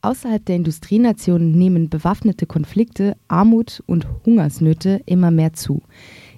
Außerhalb der Industrienationen nehmen bewaffnete Konflikte, Armut und Hungersnöte immer mehr zu.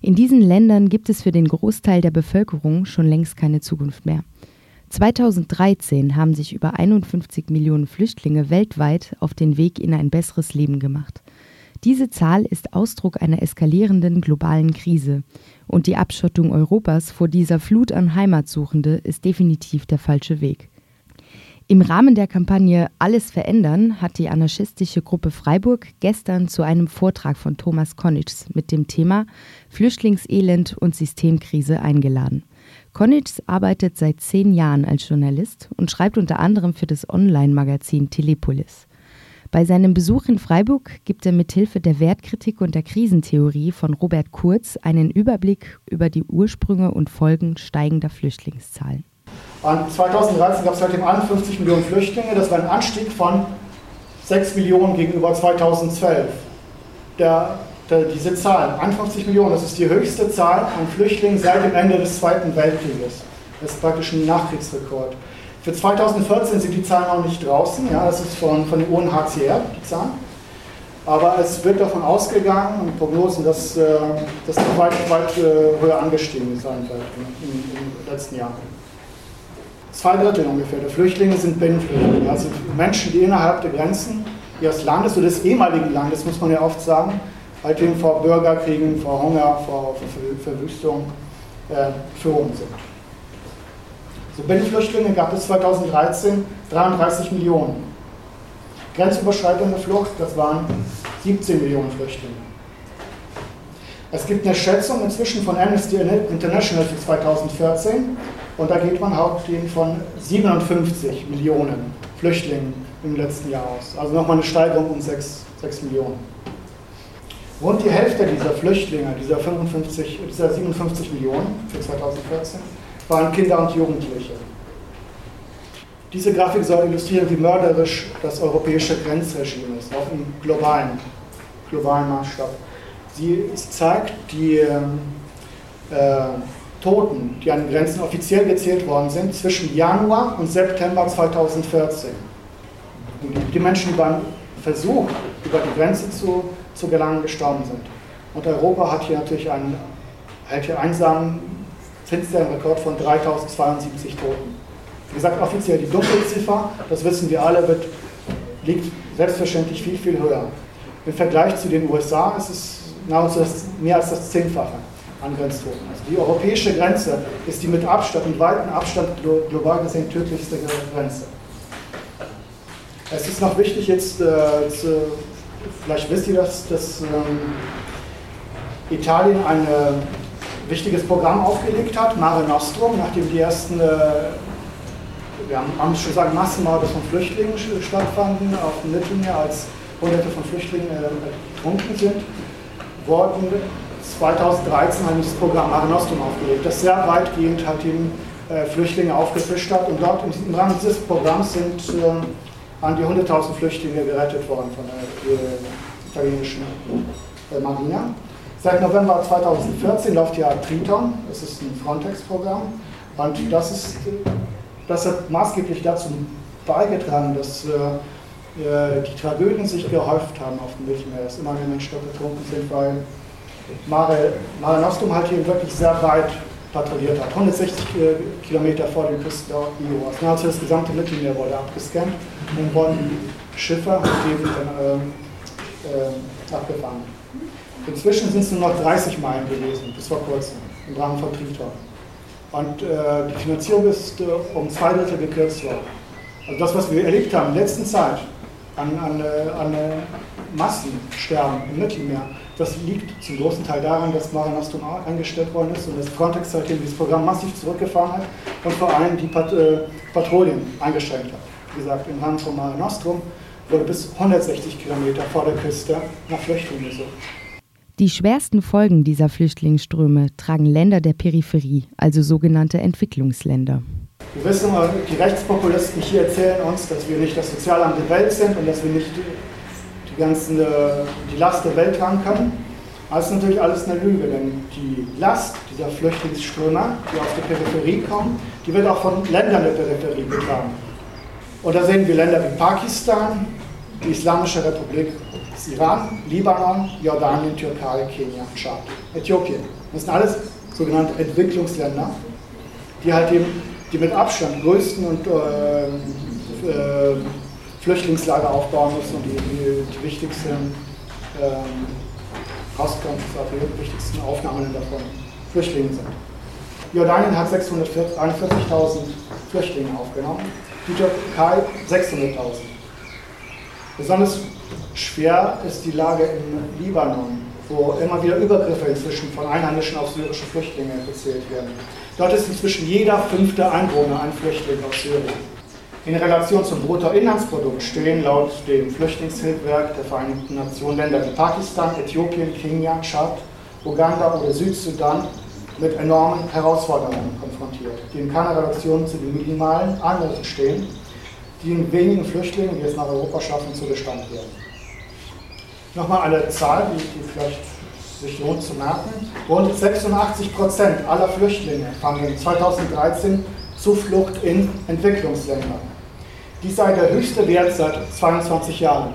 In diesen Ländern gibt es für den Großteil der Bevölkerung schon längst keine Zukunft mehr. 2013 haben sich über 51 Millionen Flüchtlinge weltweit auf den Weg in ein besseres Leben gemacht. Diese Zahl ist Ausdruck einer eskalierenden globalen Krise. Und die Abschottung Europas vor dieser Flut an Heimatsuchende ist definitiv der falsche Weg. Im Rahmen der Kampagne Alles verändern hat die anarchistische Gruppe Freiburg gestern zu einem Vortrag von Thomas Konitsch mit dem Thema Flüchtlingselend und Systemkrise eingeladen. Konitsch arbeitet seit zehn Jahren als Journalist und schreibt unter anderem für das Online-Magazin Telepolis. Bei seinem Besuch in Freiburg gibt er mithilfe der Wertkritik und der Krisentheorie von Robert Kurz einen Überblick über die Ursprünge und Folgen steigender Flüchtlingszahlen. Und 2013 gab es seitdem 51 Millionen Flüchtlinge. Das war ein Anstieg von 6 Millionen gegenüber 2012. Der, der, diese Zahl, 51 Millionen, das ist die höchste Zahl an Flüchtlingen seit dem Ende des Zweiten Weltkrieges. Das ist praktisch ein Nachkriegsrekord. Für 2014 sind die Zahlen noch nicht draußen. Ja, das ist von, von dem UNHCR, die Zahlen. Aber es wird davon ausgegangen, und Prognosen, dass äh, das weit, weit äh, höher angestiegen sein wird im, im letzten Jahr zwei Drittel ungefähr der Flüchtlinge sind Binnenflüchtlinge, also Menschen, die innerhalb der Grenzen ihres Landes oder des ehemaligen Landes, muss man ja oft sagen, halt eben vor Bürgerkriegen, vor Hunger, vor Verwüstung äh, geflohen sind. So Binnenflüchtlinge gab es 2013 33 Millionen. Grenzüberschreitende Flucht, das waren 17 Millionen Flüchtlinge. Es gibt eine Schätzung inzwischen von Amnesty International für 2014, und da geht man hauptsächlich von 57 Millionen Flüchtlingen im letzten Jahr aus. Also nochmal eine Steigerung um 6, 6 Millionen. Rund die Hälfte dieser Flüchtlinge, dieser, 55, dieser 57 Millionen für 2014, waren Kinder und Jugendliche. Diese Grafik soll illustrieren, wie mörderisch das europäische Grenzregime ist, auch im globalen, globalen Maßstab. Sie zeigt die ähm, äh, Toten, die an Grenzen offiziell gezählt worden sind, zwischen Januar und September 2014. Die Menschen, die beim Versuch, über die Grenze zu, zu gelangen, gestorben sind. Und Europa hat hier natürlich einen, hält hier einsamen, finsteren Rekord von 3072 Toten. Wie gesagt, offiziell die Dunkelziffer, das wissen wir alle, wird, liegt selbstverständlich viel, viel höher. Im Vergleich zu den USA ist es nahezu mehr als das Zehnfache an Grenztoten. Also die europäische Grenze ist die mit Abstand, mit weitem Abstand global gesehen tödlichste Grenze. Es ist noch wichtig jetzt, äh, zu, vielleicht wisst ihr das, dass ähm, Italien ein äh, wichtiges Programm aufgelegt hat, Mare Nostrum, nachdem die ersten, äh, wir haben, haben schon gesagt, Massenmorde von Flüchtlingen stattfanden auf dem Mittelmeer, als Hunderte von Flüchtlingen äh, ertrunken sind, wurden 2013 ein Programm Mare Nostrum aufgelegt, das sehr weitgehend halt eben äh, Flüchtlinge aufgefischt hat. Und dort im Rahmen dieses Programms sind äh, an die 100.000 Flüchtlinge gerettet worden von der äh, italienischen äh, Marine. Seit November 2014 läuft ja Triton, das ist ein Frontex-Programm. Und das, ist, das hat maßgeblich dazu beigetragen, dass äh, die Tragödien sich gehäuft haben auf dem Mittelmeer, dass immer mehr Menschen dort betrunken sind, weil Mare, Mare Nostrum halt hier wirklich sehr weit patrouilliert hat. 160 äh, Kilometer vor den Küsten der. Also nahezu das gesamte Mittelmeer wurde abgescannt und wurden Schiffe eben dann äh, abgefangen. Inzwischen sind es nur noch 30 Meilen gewesen, bis vor kurzem, im Rahmen von Triton. Und äh, die Finanzierung ist äh, um zwei Drittel gekürzt worden. Also das, was wir erlebt haben in der letzten Zeit an, an, äh, an äh, Massensterben im Mittelmeer, das liegt zum großen Teil daran, dass Mare Nostrum eingestellt worden ist und das Frontex seitdem dieses Programm massiv zurückgefahren hat und vor allem die Pat äh, Patrouillen eingeschränkt hat. Wie gesagt, im Rahmen von Mare Nostrum wurde bis 160 Kilometer vor der Küste nach Flüchtlingen gesucht. Die schwersten Folgen dieser Flüchtlingsströme tragen Länder der Peripherie, also sogenannte Entwicklungsländer. Wir wissen, die Rechtspopulisten hier erzählen uns, dass wir nicht das Sozialamt der Welt sind und dass wir nicht ganzen, äh, die Last der Welt tragen können. Das ist natürlich alles eine Lüge, denn die Last dieser Flüchtlingsströme, die aus der Peripherie kommen, die wird auch von Ländern der Peripherie getragen. Und da sehen wir Länder wie Pakistan, die Islamische Republik des Iran, Libanon, Jordanien, Türkei, Kenia, Tschad, Äthiopien. Das sind alles sogenannte Entwicklungsländer, die halt eben die mit Abstand größten und äh, äh, Flüchtlingslager aufbauen müssen und die, die, die wichtigsten ähm, die wichtigsten Aufnahmeländer von Flüchtlingen sind. Jordanien hat 641.000 Flüchtlinge aufgenommen, die Türkei 600.000. Besonders schwer ist die Lage im Libanon, wo immer wieder Übergriffe inzwischen von Einheimischen auf syrische Flüchtlinge gezählt werden. Dort ist inzwischen jeder fünfte Einwohner ein Flüchtling aus Syrien. In Relation zum Bruttoinlandsprodukt stehen laut dem Flüchtlingshilfswerk der Vereinten Nationen Länder wie Pakistan, Äthiopien, Kenia, Tschad, Uganda oder Südsudan mit enormen Herausforderungen konfrontiert, die in keiner Relation zu den minimalen Einheiten stehen, die in wenigen Flüchtlingen, die es nach Europa schaffen, zu Bestand werden. Nochmal eine Zahl, die, die vielleicht sich lohnt zu merken. Rund 86 Prozent aller Flüchtlinge fanden 2013 Zuflucht in Entwicklungsländern. Dies sei der höchste Wert seit 22 Jahren.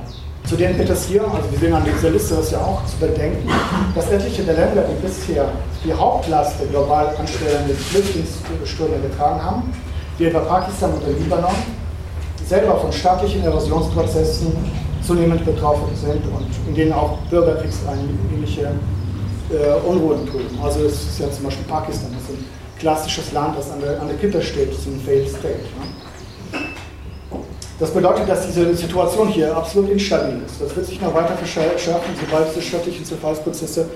Zudem wird es hier, also wir sehen an dieser Liste das ja auch, zu bedenken, dass etliche der Länder, die bisher die Hauptlast der global anstellenden Flüchtlingsströme getragen haben, wie etwa Pakistan oder Libanon, selber von staatlichen Erosionsprozessen zunehmend betroffen sind und in denen auch bürgerkriegsähnliche äh, Unruhen toben. Also es ist ja zum Beispiel Pakistan, das ist ein klassisches Land, das an der, an der Kippe steht, ein Failed State. Ne? Das bedeutet, dass diese Situation hier absolut instabil ist. Das wird sich noch weiter verschärfen, sobald die staatlichen Zerfallsprozesse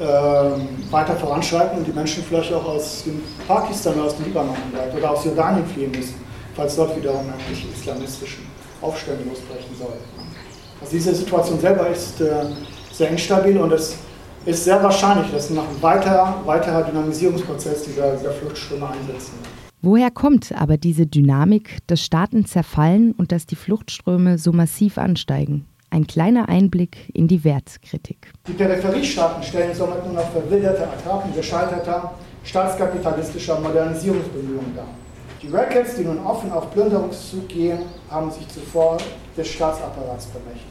äh, weiter voranschreiten und die Menschen vielleicht auch aus dem Pakistan oder aus dem Libanon oder aus Jordanien fliehen müssen, falls dort wiederum irgendwelche islamistischen Aufstände losbrechen soll. Also diese Situation selber ist äh, sehr instabil und es ist sehr wahrscheinlich, dass nach einem weiter, weiterer Dynamisierungsprozess dieser, dieser Fluchtströme einsetzen Woher kommt aber diese Dynamik, dass Staaten zerfallen und dass die Fluchtströme so massiv ansteigen? Ein kleiner Einblick in die Wertkritik. Die Peripheriestaaten stellen somit nur noch verwilderte Attrappen gescheiterter staatskapitalistischer Modernisierungsbemühungen dar. Die Rackets, die nun offen auf Plünderungszug gehen, haben sich zuvor des Staatsapparats bemächtigt.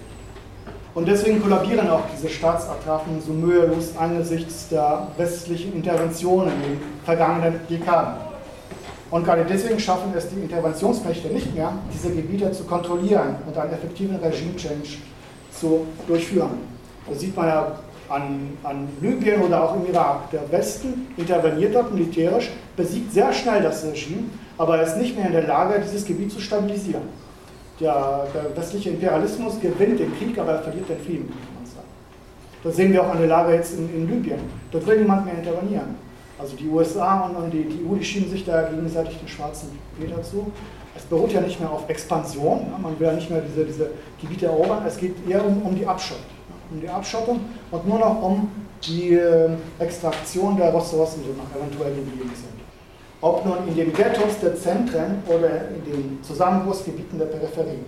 Und deswegen kollabieren auch diese Staatsattrappen so mühelos angesichts der westlichen Interventionen in den vergangenen Dekaden. Und gerade deswegen schaffen es die Interventionsmächte nicht mehr, diese Gebiete zu kontrollieren und einen effektiven Regime-Change zu durchführen. Das sieht man ja an, an Libyen oder auch im Irak. Der Westen interveniert dort militärisch, besiegt sehr schnell das Regime, aber er ist nicht mehr in der Lage, dieses Gebiet zu stabilisieren. Der, der westliche Imperialismus gewinnt den Krieg, aber er verliert den Frieden, kann man sagen. Das sehen wir auch an der Lage jetzt in, in Libyen. Dort will niemand mehr intervenieren. Also die USA und die, die EU, die schieben sich da gegenseitig den schwarzen Peter zu. Es beruht ja nicht mehr auf Expansion, man will ja nicht mehr diese, diese Gebiete erobern, es geht eher um, um die Abschottung. Um die Abschottung und nur noch um die äh, Extraktion der Ressourcen, die noch eventuell geblieben sind. Ob nun in den Ghettos der Zentren oder in den Zusammenbruchsgebieten der Peripherie.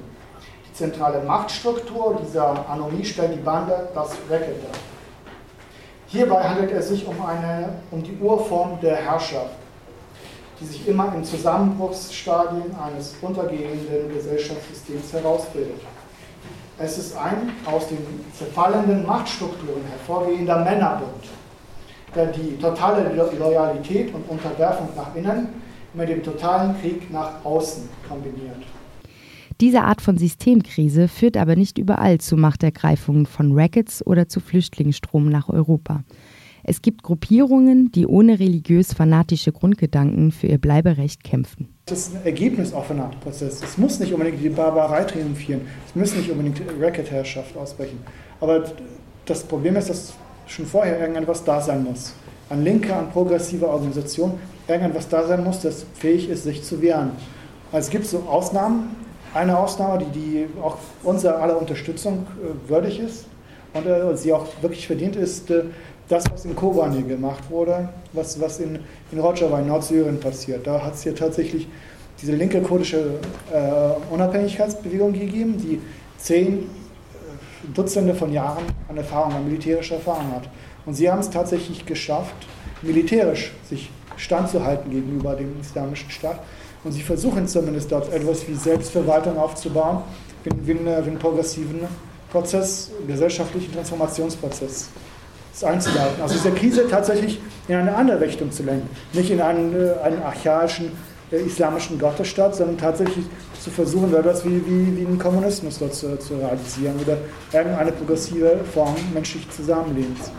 Die zentrale Machtstruktur dieser Anomie stellt die Bande das Racket dar. Hierbei handelt es sich um, eine, um die Urform der Herrschaft, die sich immer in Zusammenbruchsstadien eines untergehenden Gesellschaftssystems herausbildet. Es ist ein aus den zerfallenden Machtstrukturen hervorgehender Männerbund, der die totale Loyalität und Unterwerfung nach innen mit dem totalen Krieg nach außen kombiniert. Diese Art von Systemkrise führt aber nicht überall zu Machtergreifungen von Rackets oder zu Flüchtlingsstrom nach Europa. Es gibt Gruppierungen, die ohne religiös-fanatische Grundgedanken für ihr Bleiberecht kämpfen. Das ist ein Ergebnis einem Prozess. Es muss nicht unbedingt die Barbarei triumphieren. Es muss nicht unbedingt Racket-Herrschaft ausbrechen. Aber das Problem ist, dass schon vorher irgendetwas da sein muss. An linker, an progressiver Organisation irgendetwas da sein muss, das fähig ist, sich zu wehren. Also es gibt so Ausnahmen, eine Ausnahme, die, die auch unserer aller Unterstützung äh, würdig ist und äh, sie auch wirklich verdient, ist äh, das, was in Kobani gemacht wurde, was, was in, in Rojava in Nordsyrien passiert. Da hat es hier tatsächlich diese linke kurdische äh, Unabhängigkeitsbewegung gegeben, die zehn äh, Dutzende von Jahren an Erfahrung, an militärischer Erfahrung hat. Und sie haben es tatsächlich geschafft, militärisch sich standzuhalten gegenüber dem islamischen Staat Und sie versuchen zumindest dort etwas wie Selbstverwaltung aufzubauen, wie, einen progressiven Prozess, gesellschaftlichen Transformationsprozess einzuleiten. Also diese Krise tatsächlich in eine andere Richtung zu lenken. Nicht in einen, äh, einen archaischen äh, islamischen Gottesstaat, sondern tatsächlich zu versuchen, etwas wie, wie, wie einen Kommunismus dort zu, zu realisieren oder irgendeine progressive Form menschlichen Zusammenlebens.